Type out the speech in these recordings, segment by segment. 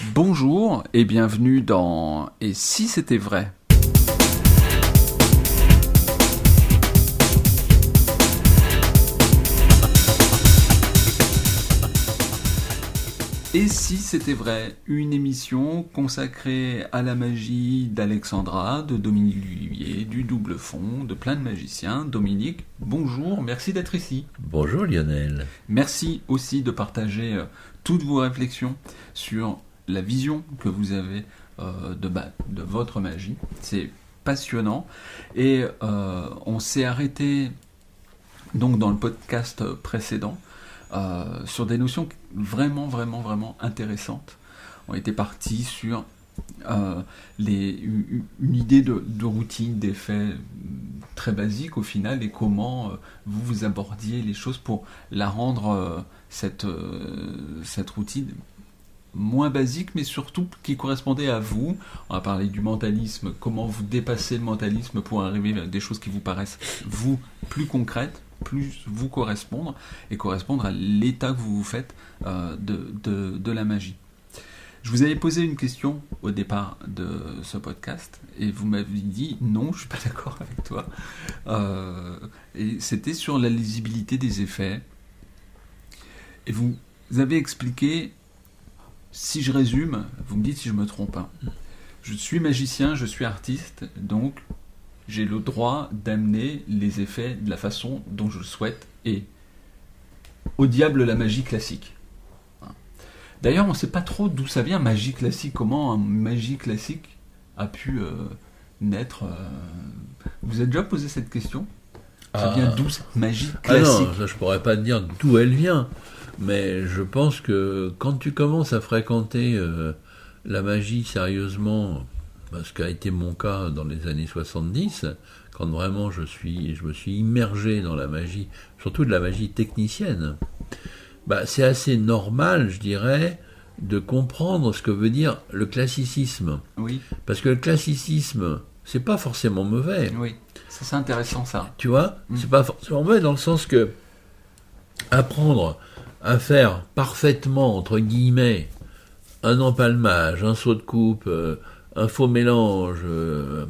Bonjour et bienvenue dans Et si c'était vrai? Et si c'était vrai? Une émission consacrée à la magie d'Alexandra, de Dominique Duvivier, du double fond, de plein de magiciens. Dominique, bonjour, merci d'être ici. Bonjour Lionel. Merci aussi de partager euh, toutes vos réflexions sur la vision que vous avez euh, de, votre magie. C'est passionnant. Et euh, on s'est arrêté donc dans le podcast précédent sur des notions vraiment, vraiment, vraiment intéressantes. On était parti sur euh, une idée de, routine, d'effet très basique au final, et comment euh, vous vous abordiez les choses pour la rendre, euh, cette routine, moins basique, mais surtout qui correspondait à vous. On va parler du mentalisme, comment vous dépassez le mentalisme pour arriver à des choses qui vous paraissent, vous, plus concrètes, plus vous correspondre et correspondre à l'état que vous vous faites euh, de, de, la magie. Je vous avais posé une question au départ de ce podcast et vous m'avez dit non, je suis pas d'accord avec toi. Euh, et c'était sur la lisibilité des effets. Et vous avez expliqué, si je résume, vous me dites si je me trompe. Hein. Je suis magicien, je suis artiste, donc j'ai le droit d'amener les effets de la façon dont je le souhaite et au diable la magie classique. D'ailleurs, on ne sait pas trop d'où ça vient, magie classique, comment un magie classique a pu euh, naître. Euh. Vous avez déjà posé cette question? Ça vient ah. d'où cette magie classique ah non, je pourrais pas te dire d'où elle vient, mais je pense que quand tu commences à fréquenter euh, la magie sérieusement, ce qui a été mon cas dans les années 70, quand vraiment je, suis, je me suis immergé dans la magie, surtout de la magie technicienne, bah, c'est assez normal, je dirais, de comprendre ce que veut dire le classicisme. Oui. Parce que le classicisme, c'est pas forcément mauvais. Oui, c'est intéressant ça. Tu vois, mm. c'est pas forcément mauvais dans le sens que apprendre à faire parfaitement, entre guillemets, un empalmage, un saut de coupe, euh, un faux mélange, euh,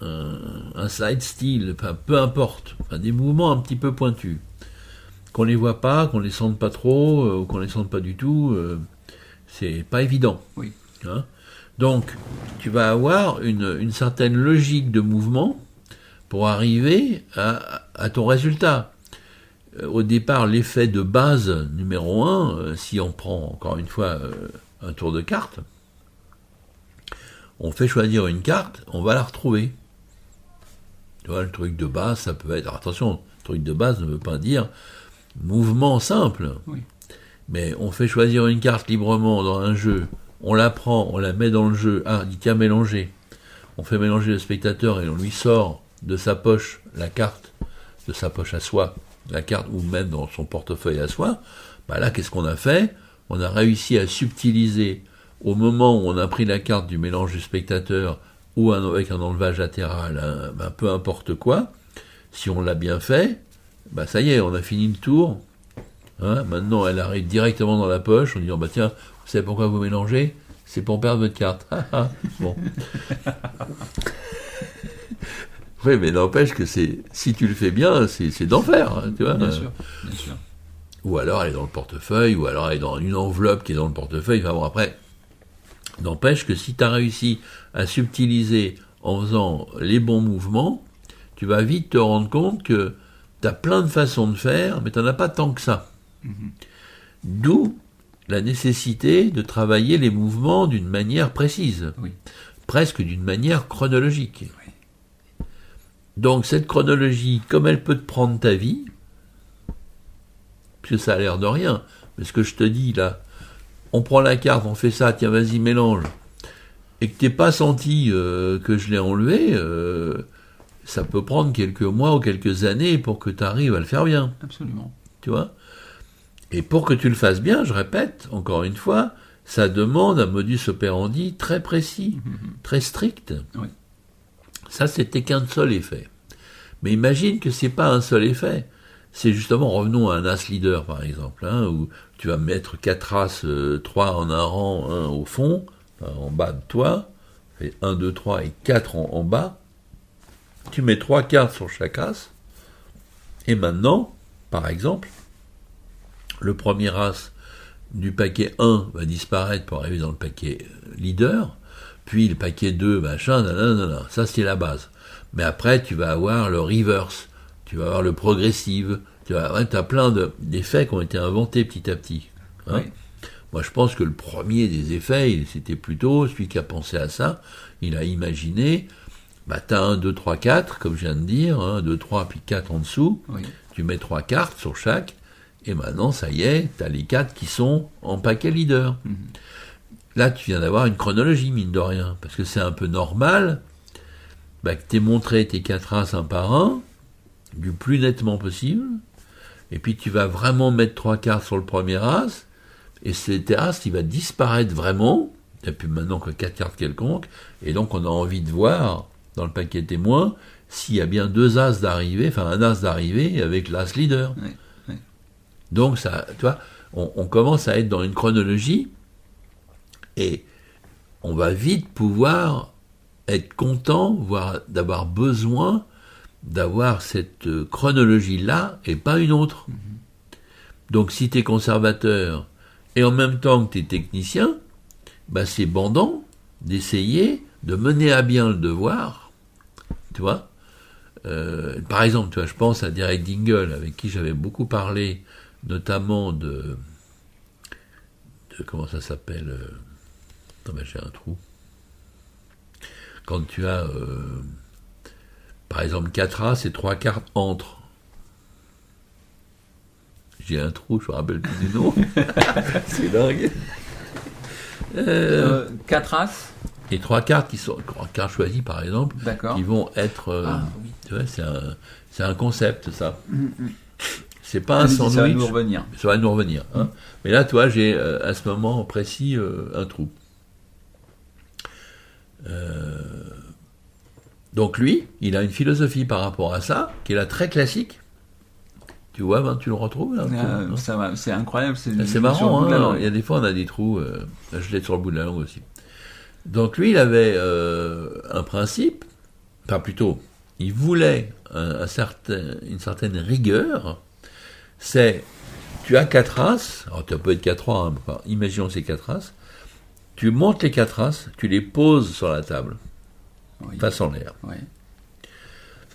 un, side style, enfin, peu importe, des mouvements un petit peu pointus. Qu'on les voit pas, qu'on les sente pas trop, euh, ou qu'on les sente pas du tout, c'est pas évident. Oui. Hein. Donc, tu vas avoir une, certaine logique de mouvement pour arriver à, ton résultat. Au départ, l'effet de base numéro un, si on prend encore une fois un tour de carte, on fait choisir une carte, on va la retrouver. Tu vois, le truc de base, ça peut être. attention, le truc de base ne veut pas dire mouvement simple. Mais on fait choisir une carte librement dans un jeu, on la prend, on la met dans le jeu, ah, dit tiens, mélanger. On fait mélanger le spectateur et on lui sort de sa poche la carte, de sa poche à soi, la carte, ou même dans son portefeuille à soi. Bah là, qu'est-ce qu'on a fait? On a réussi à subtiliser au moment où on a pris la carte du mélange du spectateur ou avec un enlevage latéral, ben, peu importe quoi, si on l'a bien fait, bah ça y est, on a fini le tour. Hein, maintenant, elle arrive directement dans la poche en disant bah tiens, vous savez pourquoi vous mélangez? C'est pour perdre votre carte. bon. Oui, mais n'empêche que c'est si tu le fais bien, c'est d'enfer, hein, tu vois. Bien sûr, bien sûr. Ou alors elle est dans le portefeuille, ou alors elle est dans une enveloppe qui est dans le portefeuille. Enfin bon, après, N'empêche que si tu as réussi à subtiliser en faisant les bons mouvements, tu vas vite te rendre compte que tu as plein de façons de faire, mais tu n'en as pas tant que ça. Mhm. D'où la nécessité de travailler les mouvements d'une manière précise, presque d'une manière chronologique. Donc cette chronologie, comme elle peut te prendre ta vie, puisque ça a l'air de rien, mais ce que je te dis là, on prend la carte, on fait ça, tiens, vas-y, mélange, et que t'es pas senti euh, que je l'ai enlevé, euh, ça peut prendre quelques mois ou quelques années pour que tu arrives à le faire bien. Absolument. Tu vois? Et pour que tu le fasses bien, je répète, encore une fois, ça demande un modus operandi très précis, mhm, très strict. Oui. Ça, c'était qu'un seul effet. Mais imagine que c'est pas un seul effet, c'est justement, revenons à un as leader par exemple, hein, où tu vas mettre quatre as, euh, trois en un rang, un au fond, en bas de toi, et 1, 2, 3 et 4 en, bas. Tu mets trois cartes sur chaque as, et maintenant, par exemple, le premier as du paquet 1 va disparaître pour arriver dans le paquet leader, puis le paquet 2, machin, nanana, ça c'est la base. Mais après, tu vas avoir le reverse, tu vas avoir le progressive, tu as, as plein d'effets qui ont été inventés petit à petit. Hein. Moi, je pense que le premier des effets, c'était plutôt celui qui a pensé à ça. Il a imaginé, bah, tu as 1, 2, 3, 4, comme je viens de dire, 1, 2, 3, puis 4 en dessous. Tu mets trois cartes sur chaque, et maintenant, ça y est, tu as les 4 qui sont en paquet leader. Mhm. Là, tu viens d'avoir une chronologie, mine de rien, parce que c'est un peu normal. Bah, que tu aies montré tes 4 as un par un, du plus nettement possible, et puis tu vas vraiment mettre trois cartes sur le premier as, et cet as, il va disparaître vraiment, il n'y a plus maintenant que quatre cartes quelconques, et donc on a envie de voir, dans le paquet témoin, s'il y a bien deux as d'arrivée, enfin un as d'arrivée avec l'as leader. Donc ça, tu vois, on, commence à être dans une chronologie, et on va vite pouvoir être content, voire d'avoir besoin d'avoir cette euh, chronologie-là et pas une autre. Mhm. Donc si tu es conservateur et en même temps que tu es technicien, bah c'est bandant d'essayer de mener à bien le devoir, tu vois. Euh, par exemple, tu vois, je pense à Derek Dingle, avec qui j'avais beaucoup parlé, notamment de, de comment ça s'appelle euh, ben, j'ai un trou. Quand tu as par exemple, 4 As et 3 cartes entre. J'ai un trou, je me rappelle plus du nom. c'est dingue. 4 euh, As Et 3 cartes qui sont cartes choisies, par exemple, qui vont être. Euh, ah, oui. Tu vois, c'est un, c'est un concept, ça. Mm, mm. C'est pas un sandwich. Ça va nous revenir. Ça va nous revenir. Hein. Mais là, toi, j'ai euh, à ce moment précis un trou. Euh, donc lui, il a une philosophie par rapport à ça, qui est là très classique. Tu vois, ben, tu le retrouves là ah, C'est incroyable. C'est marrant, hein, il y a des fois on a des trous, euh, je l'ai sur le bout de la langue aussi. Donc lui, il avait euh, un principe, enfin plutôt, il voulait un, certain, une certaine rigueur, c'est, tu as quatre races, alors tu peux être quatre races, hein, imaginons ces quatre races, tu montes les quatre races, tu les poses sur la table face en l'air.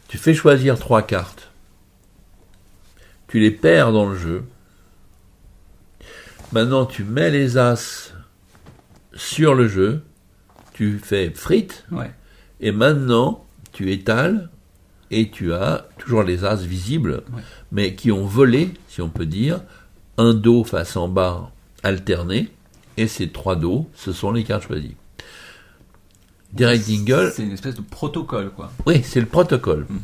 Tu fais choisir trois cartes. Tu les perds dans le jeu. Maintenant, tu mets les as sur le jeu. Tu fais frites. Et maintenant, tu étales et tu as toujours les as visibles, mais qui ont volé, si on peut dire, un dos face en bas alterné, et ces trois dos, ce sont les cartes choisies. Derek Dingle. C'est une espèce de protocole, quoi. Oui, c'est le protocole. Mhm.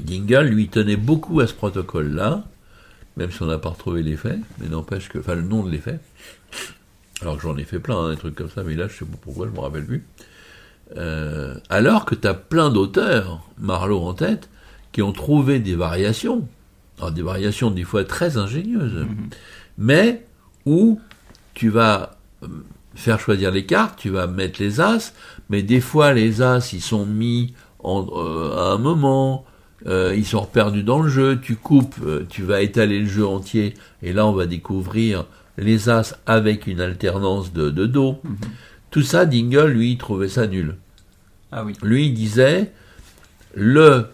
Dingle, lui, tenait beaucoup à ce protocole-là, même si on n'a pas retrouvé l'effet, mais n'empêche que. Enfin, le nom de l'effet. Alors que j'en ai fait plein, hein, des trucs comme ça, mais là, je sais pas pourquoi, je me rappelle plus. Euh, alors que tu as plein d'auteurs, Marlowe en tête, qui ont trouvé des variations. Alors, des variations, des fois, très ingénieuses. Mhm. Mais où tu vas euh, faire choisir les cartes, tu vas mettre les as, mais des fois les as ils sont mis euh, à un moment, euh, ils sont perdus dans le jeu, tu coupes, euh, tu vas étaler le jeu entier, et là on va découvrir les as avec une alternance de, de dos. Mhm. Tout ça, Dingle, lui, il trouvait ça nul. Ah oui. Lui, il disait le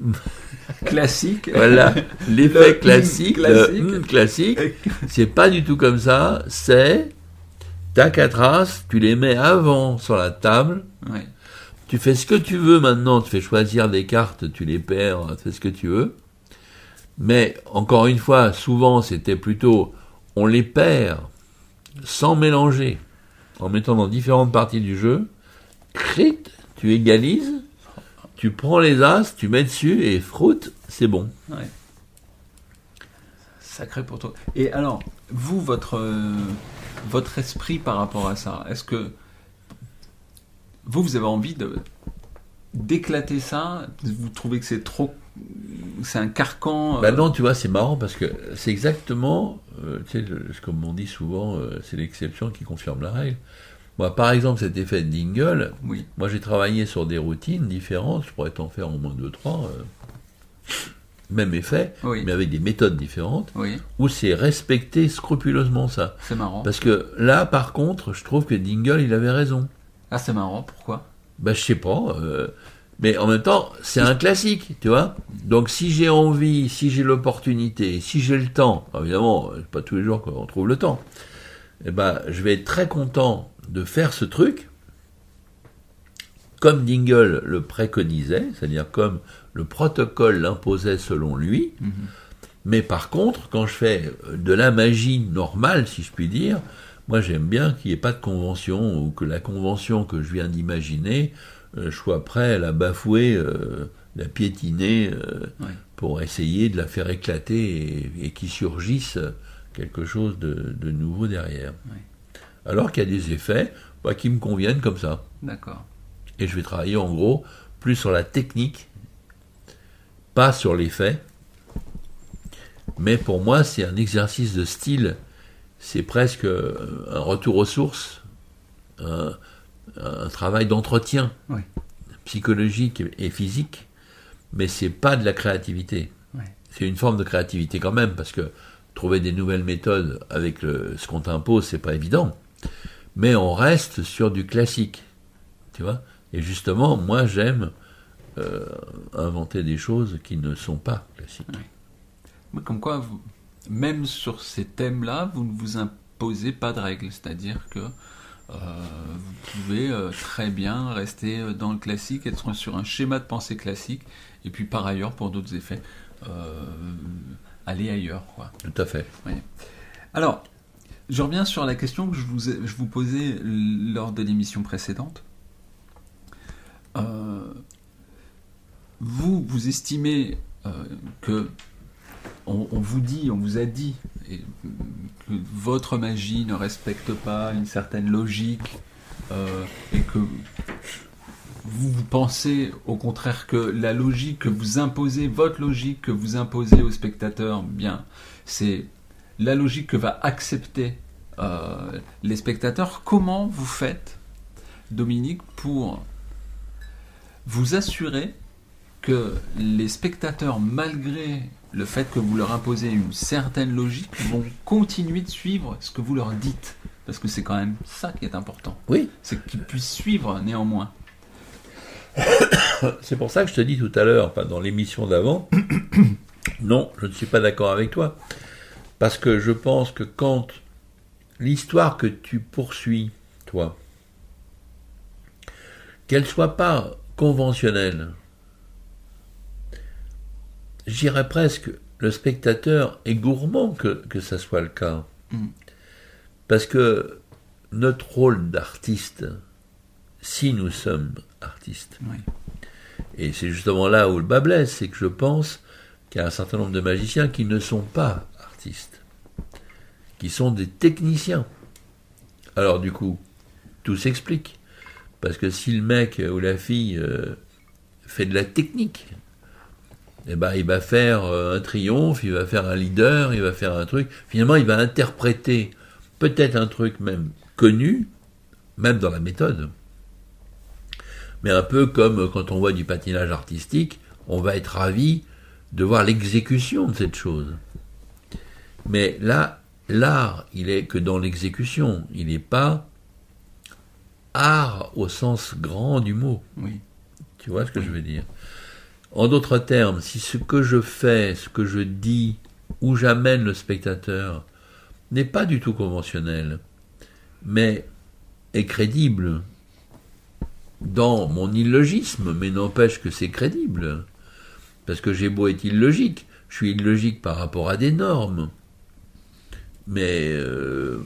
classique. voilà, l'effet classique, classique, classique c'est pas du tout comme ça, c'est quatre as, tu les mets avant sur la table. Tu fais ce que tu veux maintenant, tu fais choisir des cartes, tu les perds, tu fais ce que tu veux. Mais encore une fois, souvent c'était plutôt on les perd sans mélanger, en mettant dans différentes parties du jeu. Crit, tu égalises, tu prends les as, tu mets dessus et froute, c'est bon. Sacré pour toi. Et alors, vous, votre votre esprit par rapport à ça Est-ce que vous, vous avez envie de d'éclater ça? Vous trouvez que c'est trop c'est un carcan. Bah non, tu vois, c'est marrant parce que c'est exactement, tu sais, comme on dit souvent, c'est l'exception qui confirme la règle. Moi, par exemple, cet effet de Dingle, oui. moi j'ai travaillé sur des routines différentes, je pourrais t'en faire au moins deux, trois, même effet, mais avec des méthodes différentes, où c'est respecter scrupuleusement ça. C'est marrant. Parce que là, par contre, je trouve que Dingle, il avait raison. Ah, c'est marrant, pourquoi? Bah, je sais pas. Euh, mais en même temps, c'est un classique, tu vois. Donc, si j'ai envie, si j'ai l'opportunité, si j'ai le temps, évidemment, pas tous les jours qu'on trouve le temps, eh ben, je vais être très content de faire ce truc, comme Dingle le préconisait, c'est-à-dire comme le protocole l'imposait selon lui. Mhm. Mais par contre, quand je fais de la magie normale, si je puis dire, moi j'aime bien qu'il n'y ait pas de convention ou que la convention que je viens d'imaginer, euh, je sois prêt à la bafouer, euh, la piétiner euh, pour essayer de la faire éclater et, qu'il surgisse quelque chose de, nouveau derrière. Alors qu'il y a des effets bah, qui me conviennent comme ça. D'accord. Et je vais travailler en gros plus sur la technique pas sur les faits, mais pour moi c'est un exercice de style, c'est presque un retour aux sources, un, travail d'entretien psychologique et physique, mais c'est pas de la créativité. C'est une forme de créativité quand même, parce que trouver des nouvelles méthodes avec ce qu'on t'impose, c'est pas évident. Mais on reste sur du classique, tu vois. Et justement, moi j'aime euh, inventer des choses qui ne sont pas classiques. Comme quoi, même sur ces thèmes-là, vous ne vous imposez pas de règles, c'est-à-dire que euh, vous pouvez euh, très bien rester dans le classique, être sur un schéma de pensée classique, et puis par ailleurs, pour d'autres effets, aller ailleurs. Quoi. Tout à fait. Alors, je reviens sur la question que je vous, je vous posais lors de l'émission précédente. Euh, vous, vous estimez euh, que on, vous dit, on vous a dit que votre magie ne respecte pas une certaine logique euh, et que vous, vous, pensez au contraire que la logique que vous imposez, votre logique que vous imposez au spectateur, bien, c'est la logique que va accepter euh, les spectateurs. Comment vous faites, Dominique, pour vous assurer que les spectateurs, malgré le fait que vous leur imposez une certaine logique, vont continuer de suivre ce que vous leur dites? Parce que c'est quand même ça qui est important. Oui. C'est qu'ils puissent suivre néanmoins. C'est pour ça que je te dis tout à l'heure, dans l'émission d'avant, non, je ne suis pas d'accord avec toi. Parce que je pense que quand l'histoire que tu poursuis, toi, qu'elle soit pas conventionnelle, j'irais presque, le spectateur est gourmand que, que ça soit le cas. Mm. Parce que notre rôle d'artiste, si nous sommes artistes, et c'est justement là où le bas blesse, c'est que je pense qu'il y a un certain nombre de magiciens qui ne sont pas artistes, qui sont des techniciens. Alors du coup, tout s'explique. Parce que si le mec ou la fille euh, fait de la technique, eh ben, il va faire euh, un triomphe, il va faire un leader, il va faire un truc. Finalement, il va interpréter peut-être un truc même connu, même dans la méthode. Mais un peu comme quand on voit du patinage artistique, on va être ravi de voir l'exécution de cette chose. Mais là, l'art, il est que dans l'exécution, il n'est pas art au sens grand du mot. Oui. Tu vois ce que je veux dire? En d'autres termes, si ce que je fais, ce que je dis, où j'amène le spectateur, n'est pas du tout conventionnel, mais est crédible dans mon illogisme, mais n'empêche que c'est crédible. Parce que j'ai beau être illogique, je suis illogique par rapport à des normes. Mais euh,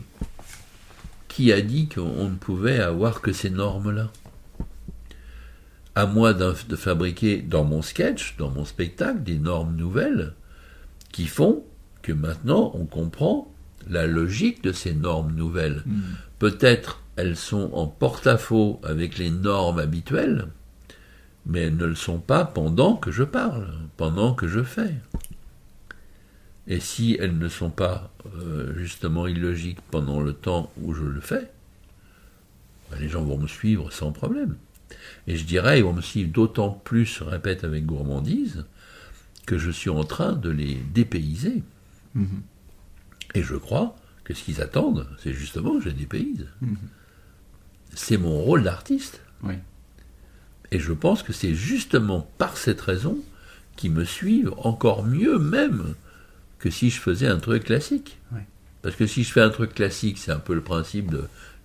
qui a dit qu'on ne pouvait avoir que ces normes-là? À moi de fabriquer dans mon sketch, dans mon spectacle, des normes nouvelles qui font que maintenant on comprend la logique de ces normes nouvelles. Hmm. Peut-être elles sont en porte-à-faux avec les normes habituelles, mais elles ne le sont pas pendant que je parle, pendant que je fais. Et si elles ne sont pas euh, justement illogiques pendant le temps où je le fais, ben, les gens vont me suivre sans problème. Et je dirais, ils vont me suivre d'autant plus, répète avec gourmandise, que je suis en train de les dépayser. Mhm. Et je crois que ce qu'ils attendent, c'est justement que je les dépayse. Mhm. C'est mon rôle d'artiste. Et je pense que c'est justement par cette raison qu'ils me suivent encore mieux même que si je faisais un truc classique. Parce que si je fais un truc classique, c'est un peu le principe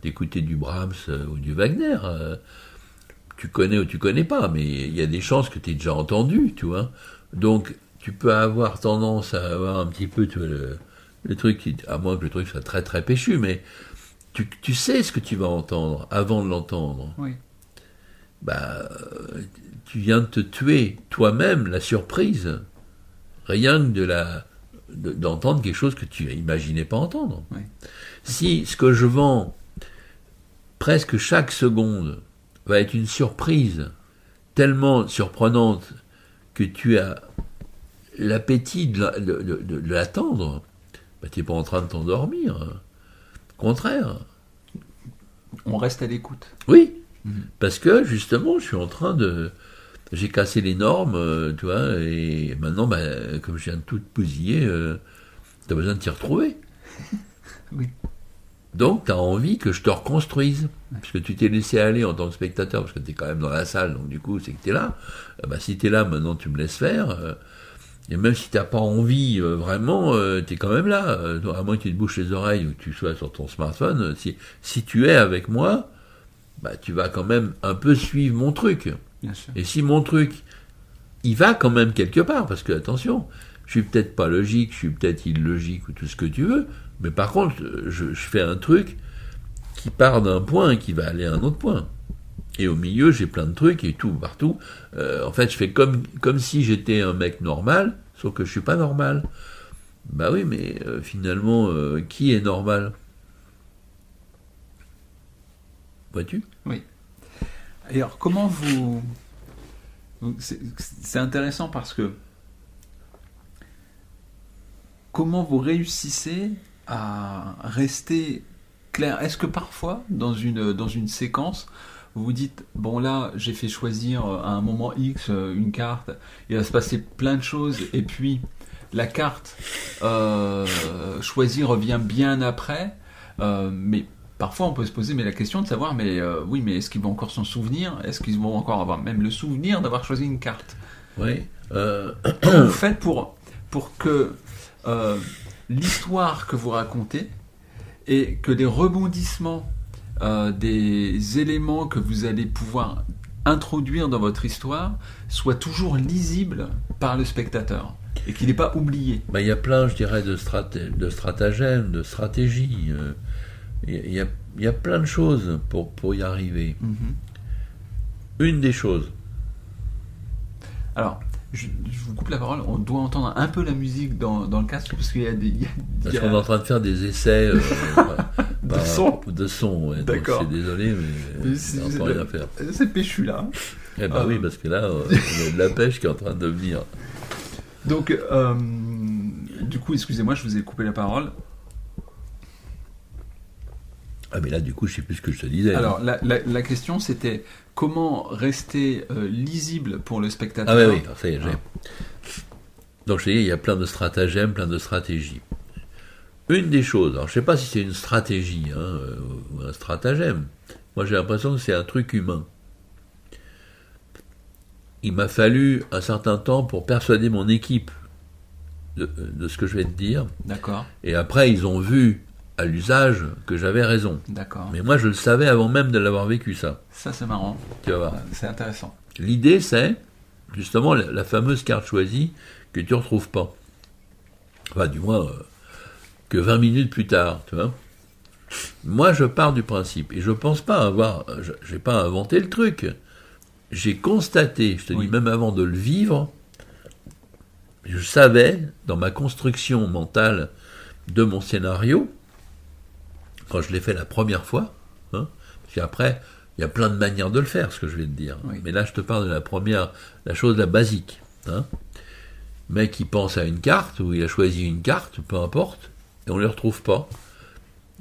d'écouter du Brahms euh, ou du Wagner. Euh, tu connais ou tu connais pas, mais il y a des chances que tu aies déjà entendu, tu vois. Donc, tu peux avoir tendance à avoir un petit peu le, truc, à moins que le truc soit très très péchu, mais tu, tu sais ce que tu vas entendre avant de l'entendre. Oui. Bah, tu viens de te tuer toi-même la surprise, rien que de la d'entendre quelque chose que tu n'imaginais pas entendre. Si ce que je vends presque chaque seconde va être une surprise tellement surprenante que tu as l'appétit de, l'attendre, bah, tu n'es pas en train de t'endormir. Contraire. On reste à l'écoute. Oui, mhm. parce que justement, je suis en train de... J'ai cassé les normes, euh, tu vois, et maintenant, bah, comme je viens de tout bousiller, euh, tu as besoin de t'y retrouver. oui. Donc, tu as envie que je te reconstruise. Puisque tu t'es laissé aller en tant que spectateur, parce que tu es quand même dans la salle, donc du coup, c'est que tu es là. Euh, bah, si tu es là, maintenant, tu me laisses faire. Euh, et même si tu n'as pas envie euh, vraiment, tu es quand même là. à moins que tu te bouches les oreilles ou que tu sois sur ton smartphone, si, si tu es avec moi, bah, tu vas quand même un peu suivre mon truc. Et si mon truc, il va quand même quelque part, parce que attention, je suis peut-être pas logique, je suis peut-être illogique ou tout ce que tu veux, mais par contre, je, fais un truc qui part d'un point et qui va aller à un autre point. Et au milieu, j'ai plein de trucs et tout, partout. Euh, en fait, je fais comme, comme si j'étais un mec normal, sauf que je suis pas normal. Bah oui, mais euh, finalement, euh, qui est normal? Vois-tu? Oui. Alors, comment vous. C'est intéressant parce que. Comment vous réussissez à rester clair? Est-ce que parfois, dans une, dans une séquence, vous vous dites, bon là, j'ai fait choisir à un moment X euh, une carte, il va se passer plein de choses, et puis la carte euh, choisie revient bien après, euh, mais parfois on peut se poser mais la question de savoir, mais oui, mais est-ce qu'ils vont encore s'en souvenir? Est-ce qu'ils vont encore avoir même le souvenir d'avoir choisi une carte? Oui. Comment vous faites pour, pour que l'histoire que vous racontez et que les rebondissements euh, des éléments que vous allez pouvoir introduire dans votre histoire soient toujours lisibles par le spectateur et qu'il n'est pas oublié. Bah, il y a plein, je dirais, de, de stratagèmes, de stratégies. Euh, il y, a, y, a, plein de choses pour, pour y arriver. Mm-hmm. Une des choses. Alors, je, vous coupe la parole, on doit entendre un peu la musique dans, dans le casque parce qu'il y a des. parce qu'on est en train de faire des essais euh, de, son. de son. D'accord. Je suis désolé, mais, c'est rien à faire. C'est péchu là. Eh ben oui, euh. parce que là, euh, il y a de la pêche qui est en train de venir. Donc, du coup, excusez-moi, je vous ai coupé la parole. Ah mais là du coup je sais plus ce que je te disais. Alors la, la, question c'était comment rester euh, lisible pour le spectateur? Ah oui, oui, ça y est, j'ai. Donc je dis, il y a plein de stratagèmes, plein de stratégies. Une des choses, alors je sais pas si c'est une stratégie hein, euh, ou un stratagème, moi j'ai l'impression que c'est un truc humain. Il m'a fallu un certain temps pour persuader mon équipe de, de ce que je vais te dire. D'accord. Et après ils ont vu à l'usage que j'avais raison. D'accord. Mais moi, je le savais avant même de l'avoir vécu, ça. Ça, c'est marrant. Tu vas voir. C'est intéressant. L'idée, c'est justement la, fameuse carte choisie que tu ne retrouves pas. Enfin, du moins, euh, que 20 minutes plus tard, tu vois. Moi, je pars du principe, et je pense pas avoir, je n'ai pas inventé le truc. J'ai constaté, je te dis même avant de le vivre, je savais, dans ma construction mentale de mon scénario, quand je l'ai fait la première fois, hein, parce qu'après, Il y a plein de manières de le faire, ce que je vais te dire. Mais là, je te parle de la première, la chose la basique. Hein. Mec, il pense à une carte, ou il a choisi une carte, peu importe, et on ne les retrouve pas.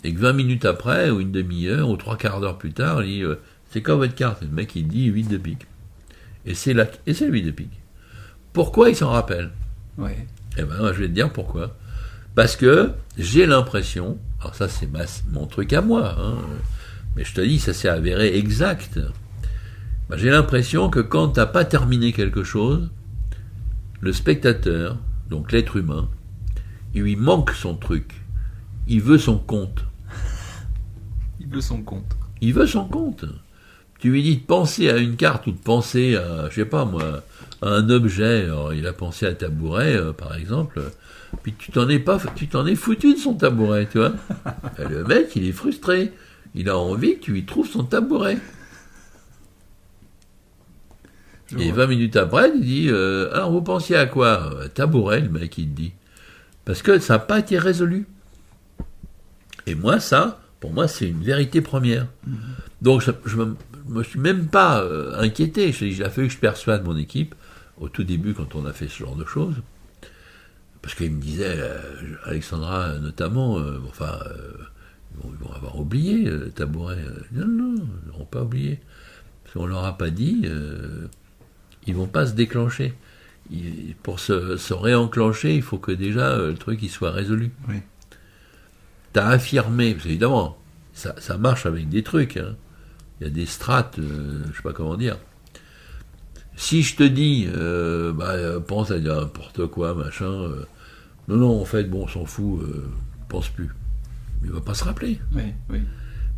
Et que 20 minutes après, ou une demi-heure, ou trois quarts d'heure plus tard, dit euh, C'est quoi votre carte? Et le mec, il dit 8 de pique. Et c'est la... et c'est 8 de pique. Pourquoi il s'en rappelle? Ouais. Eh ben, je vais te dire pourquoi. Parce que j'ai l'impression, alors ça c'est mon truc à moi, hein, mais je te dis, ça s'est avéré exact. Ben, j'ai l'impression que quand tu n'as pas terminé quelque chose, le spectateur, donc l'être humain, il lui manque son truc. Il veut son compte. Il veut son compte. Il veut son compte. Tu lui dis de penser à une carte ou de penser à, je sais pas moi, à un objet. il a pensé à tabouret, euh, par exemple. Puis tu t'en es pas, tu t'en es foutu de son tabouret, tu vois. le mec, il est frustré. Il a envie que tu lui trouves son tabouret. et 20 minutes après, il dit euh, Alors vous pensiez à quoi? Tabouret, le mec, il te dit. Parce que ça n'a pas été résolu. Et moi, ça, pour moi, c'est une vérité première. Donc, je ne me, suis même pas euh, inquiété. Il a fallu que je persuade mon équipe, au tout début, quand on a fait ce genre de choses. Parce qu'il me disait, euh, Alexandra notamment, enfin, ils vont avoir oublié le tabouret. Non, non, ils n'auront pas oublié. Parce qu'on ne leur a pas dit ils vont pas se déclencher. Pour se, réenclencher, il faut que déjà euh, le truc il soit résolu. Oui. Tu as affirmé, parce évidemment, ça, marche avec des trucs. Hein. Il y a des strates, euh, je sais pas comment dire. Si je te dis, euh, bah, pense à dire n'importe quoi, machin, non, non, en fait, bon, on s'en fout, pense plus. Il va pas se rappeler. Oui, oui.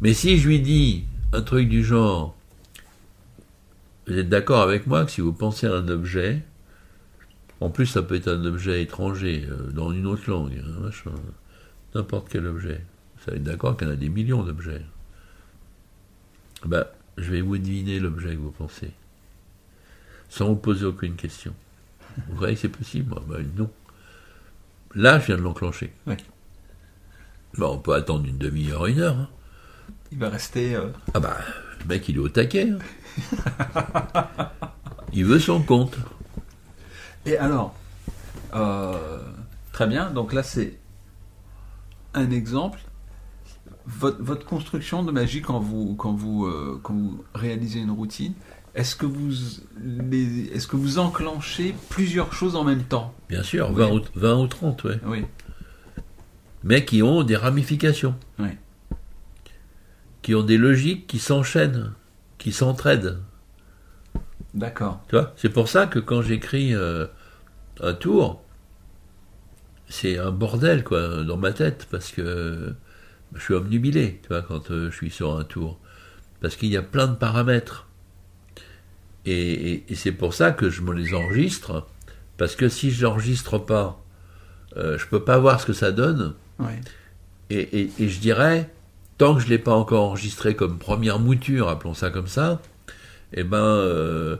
Mais si je lui dis un truc du genre, vous êtes d'accord avec moi que si vous pensez à un objet, en plus ça peut être un objet étranger, euh, dans une autre langue, hein, n'importe quel objet, vous êtes d'accord qu'il y en a des millions d'objets. Ben, je vais vous deviner l'objet que vous pensez, sans vous poser aucune question. Vous voyez que c'est possible ben, Non. Là, je viens de l'enclencher. Oui. Ben, on peut attendre une demi-heure, une heure. Hein. Il va rester. Euh, ah bah, le mec, il est au taquet. Hein. Il veut son compte. Et alors, euh, très bien, donc là c'est un exemple. Votre, construction de magie quand vous, quand vous, euh, quand vous réalisez une routine, est-ce que, vous, est-ce que vous enclenchez plusieurs choses en même temps? Bien sûr, 20, ou, 20 ou 30, ouais. oui. Mais qui ont des ramifications. Oui. Qui ont des logiques qui s'enchaînent qui s'entraident. D'accord. Tu vois, c'est pour ça que quand j'écris euh, un tour, c'est un bordel quoi dans ma tête parce que je suis omnubilé, tu vois, quand euh, je suis sur un tour, parce qu'il y a plein de paramètres. Et, c'est pour ça que je me les enregistre, parce que si je n'enregistre pas, euh, je peux pas voir ce que ça donne. Et, et, je dirais, tant que je ne l'ai pas encore enregistré comme première mouture, appelons ça comme ça, eh ben, euh,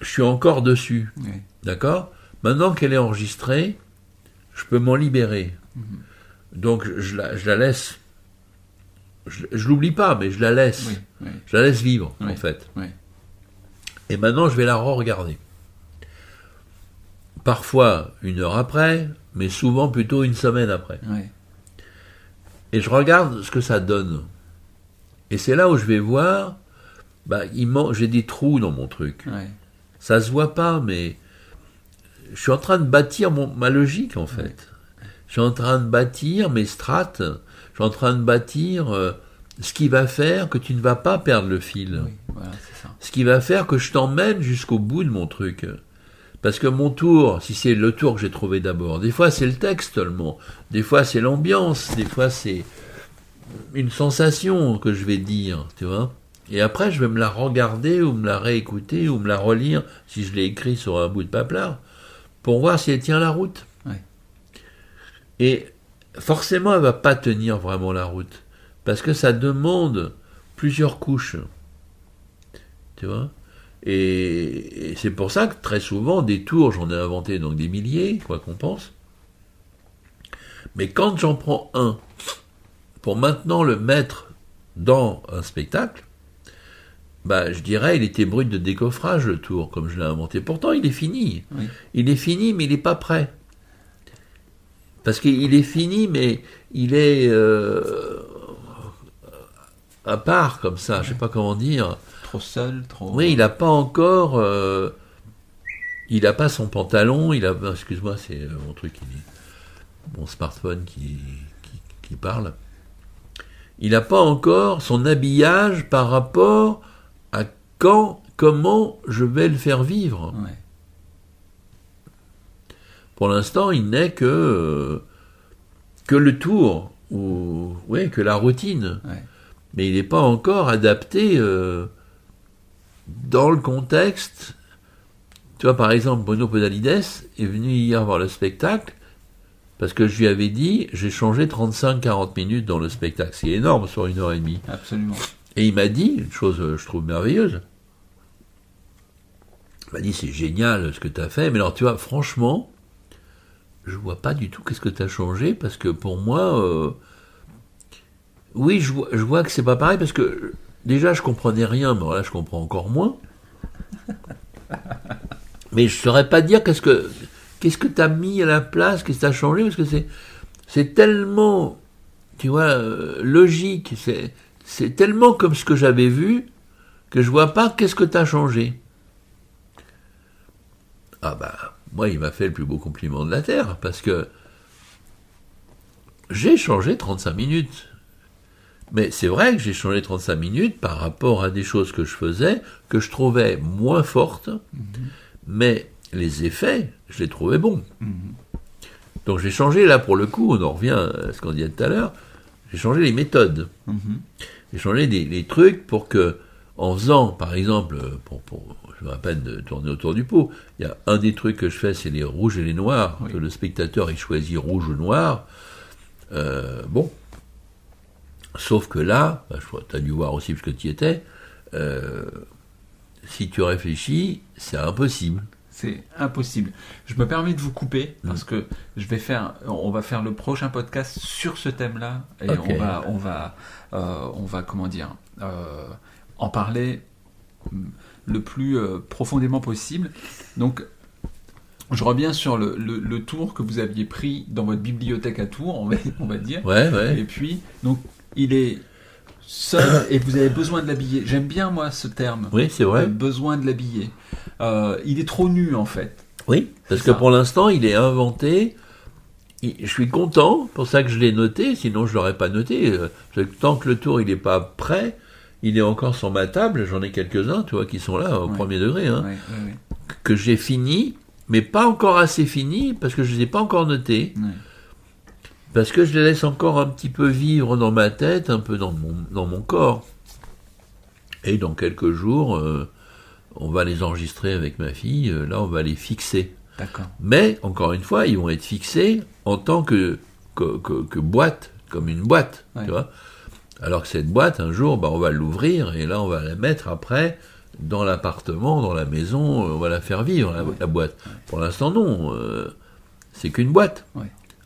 je suis encore dessus. D'accord? Maintenant qu'elle est enregistrée, je peux m'en libérer. Mhm. Donc je la, je la, laisse. Je, ne l'oublie pas, mais je la laisse. Je la laisse vivre, en fait. Et maintenant, je vais la re-regarder. Parfois une heure après, mais souvent plutôt une semaine après et je regarde ce que ça donne. Et c'est là où je vais voir, bah, j'ai des trous dans mon truc. Ça se voit pas, mais je suis en train de bâtir mon, ma logique en fait. Je suis en train de bâtir mes strates. Je suis en train de bâtir euh, ce qui va faire que tu ne vas pas perdre le fil. Ce qui va faire que je t'emmène jusqu'au bout de mon truc. Parce que mon tour, si c'est le tour que j'ai trouvé d'abord, des fois c'est le texte seulement, des fois c'est l'ambiance, des fois c'est une sensation que je vais dire, tu vois. Et après, je vais me la regarder ou me la réécouter ou me la relire si je l'ai écrit sur un bout de papier pour voir si elle tient la route. Et forcément, elle va pas tenir vraiment la route parce que ça demande plusieurs couches. Tu vois? Et, c'est pour ça que très souvent, des tours, j'en ai inventé donc des milliers, quoi qu'on pense. Mais quand j'en prends un pour maintenant le mettre dans un spectacle, bah, je dirais, il était brut de décoffrage le tour, comme je l'ai inventé. Pourtant, il est fini. Il est fini, mais il n'est pas prêt. Parce qu'il est fini, mais il est euh, à part comme ça. Je sais pas comment dire. Trop seul, trop. Oui, il n'a pas encore. Euh, il n'a pas son pantalon. Il a. Excuse-moi, c'est euh, mon truc, mon smartphone qui, qui parle. Il n'a pas encore son habillage par rapport quand, comment je vais le faire vivre. Pour l'instant, il n'est que, que le tour, ou ouais, que la routine. Mais il n'est pas encore adapté euh, dans le contexte. Tu vois, par exemple, Bruno Podalides est venu hier voir le spectacle parce que je lui avais dit, j'ai changé 35-40 minutes dans le spectacle. C'est énorme sur une heure et demie. Absolument. Et il m'a dit, une chose que je trouve merveilleuse, il m'a dit, c'est génial ce que tu as fait, mais alors tu vois, franchement, je vois pas du tout qu'est-ce que tu as changé, parce que pour moi, euh, oui, je vois, que c'est pas pareil, parce que déjà, je comprenais rien, mais là, je comprends encore moins. Mais je saurais pas dire qu'est-ce que qu'est-ce que tu as mis à la place, qu'est-ce que tu as changé, parce que c'est c'est tellement, tu vois, euh, logique, c'est c'est tellement comme ce que j'avais vu que je vois pas qu'est-ce que tu as changé. Ah bah, moi, il m'a fait le plus beau compliment de la Terre, parce que j'ai changé 35 minutes. Mais c'est vrai que j'ai changé 35 minutes par rapport à des choses que je faisais, que je trouvais moins fortes, mhm. mais les effets, je les trouvais bons. Mhm. Donc j'ai changé, là pour le coup, on en revient à ce qu'on disait tout à l'heure, j'ai changé les méthodes. Mhm. J'ai changé des, trucs pour que, en faisant, par exemple, pour, pour, je me rappelle de tourner autour du pot, il y a un des trucs que je fais, c'est les rouges et les noirs, que le spectateur il choisit rouge ou noir. Euh, bon. Sauf que là, bah, tu as dû voir aussi parce que tu y étais, euh, si tu réfléchis, c'est impossible. C'est impossible. Je me permets de vous couper mm. parce que je vais faire, on va faire le prochain podcast sur ce thème-là et on va, on va, euh, on va comment dire, euh, en parler le plus euh, profondément possible. Donc, je reviens sur le, tour que vous aviez pris dans votre bibliothèque à Tours, on va, on va dire. Ouais, ouais. Et puis, donc, il est seul et vous avez besoin de l'habiller. J'aime bien moi ce terme. Oui, c'est vrai. Besoin de l'habiller. Euh, il est trop nu en fait. Oui, parce que pour l'instant il est inventé. Je suis content, pour ça que je l'ai noté, sinon je l'aurais pas noté. Euh, tant que le tour il n'est pas prêt, il est encore sur ma table. J'en ai quelques-uns, tu vois, qui sont là au premier degré, hein, que j'ai fini, mais pas encore assez fini parce que je les ai pas encore notés parce que je les laisse encore un petit peu vivre dans ma tête, un peu dans mon, dans mon corps. Et dans quelques jours, euh, on va les enregistrer avec ma fille, euh, là on va les fixer. D'accord. Mais, encore une fois, ils vont être fixés en tant que, que, que, boîte, comme une boîte, tu vois. Alors que cette boîte, un jour, bah, on va l'ouvrir et là on va la mettre après dans l'appartement, dans la maison, on va la faire vivre, la, boîte. Pour l'instant, non. Euh, c'est qu'une boîte.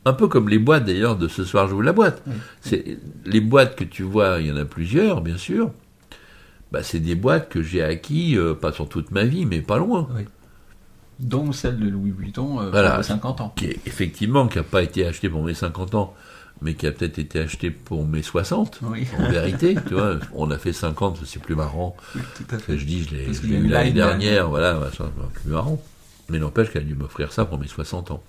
Un peu comme les boîtes d'ailleurs de ce soir, j'ouvre la boîte. C'est les boîtes que tu vois, il y en a plusieurs, bien sûr. Bah, c'est des boîtes que j'ai acquis, euh, pas sur toute ma vie, mais pas loin. Dont celle de Louis Vuitton euh, pour mes 50 ans. Qui effectivement, qui n'a pas été achetée pour mes 50 ans, mais qui a peut-être été achetée pour mes 60, en vérité. tu vois, on a fait 50, c'est plus marrant. tout à fait. Je dis, je l'ai eu l'année dernière, voilà, c'est plus marrant. Mais n'empêche qu'elle a dû m'offrir ça pour mes 60 ans.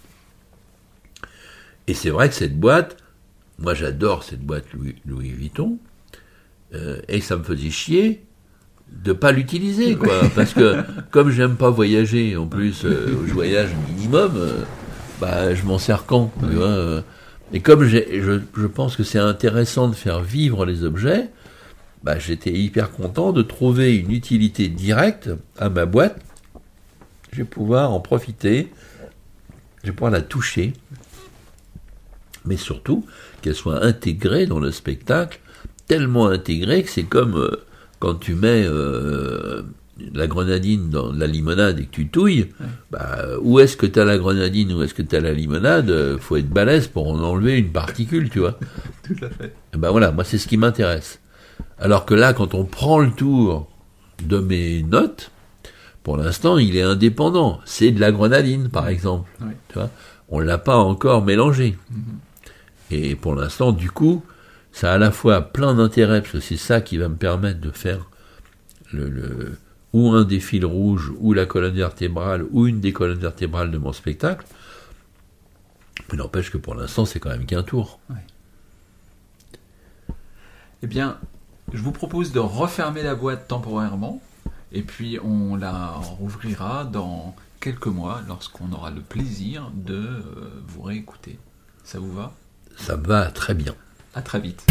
Et c'est vrai que cette boîte, moi j'adore cette boîte Louis, Louis Vuitton, euh, et ça me faisait chier de pas l'utiliser, quoi. Parce que comme j'aime pas voyager, en plus, euh, je voyage minimum, euh, bah je m'en sers quand, tu vois, Et comme je, je, pense que c'est intéressant de faire vivre les objets, bah j'étais hyper content de trouver une utilité directe à ma boîte. Je vais pouvoir en profiter, je vais pouvoir la toucher, mais surtout qu'elle soit intégrée dans le spectacle, tellement intégrée que c'est comme euh, quand tu mets euh, la grenadine dans la limonade et que tu touilles, bah, où est-ce que tu as la grenadine, où est-ce que tu as la limonade, faut être balèze pour en enlever une particule, tu vois. Tout à fait. ben voilà, moi c'est ce qui m'intéresse. Alors que là, quand on prend le tour de mes notes, pour l'instant, il est indépendant. C'est de la grenadine, par exemple. Tu vois On ne l'a pas encore mélangé. Mhm. Et pour l'instant, du coup, ça a à la fois plein d'intérêt, parce que c'est ça qui va me permettre de faire le, ou un des fils rouges, ou la colonne vertébrale, ou une des colonnes vertébrales de mon spectacle. Mais n'empêche que pour l'instant, c'est quand même qu'un tour. Eh bien, je vous propose de refermer la boîte temporairement, et puis on la rouvrira dans quelques mois lorsqu'on aura le plaisir de euh, vous réécouter. Ça vous va? Ça va très bien. À très vite.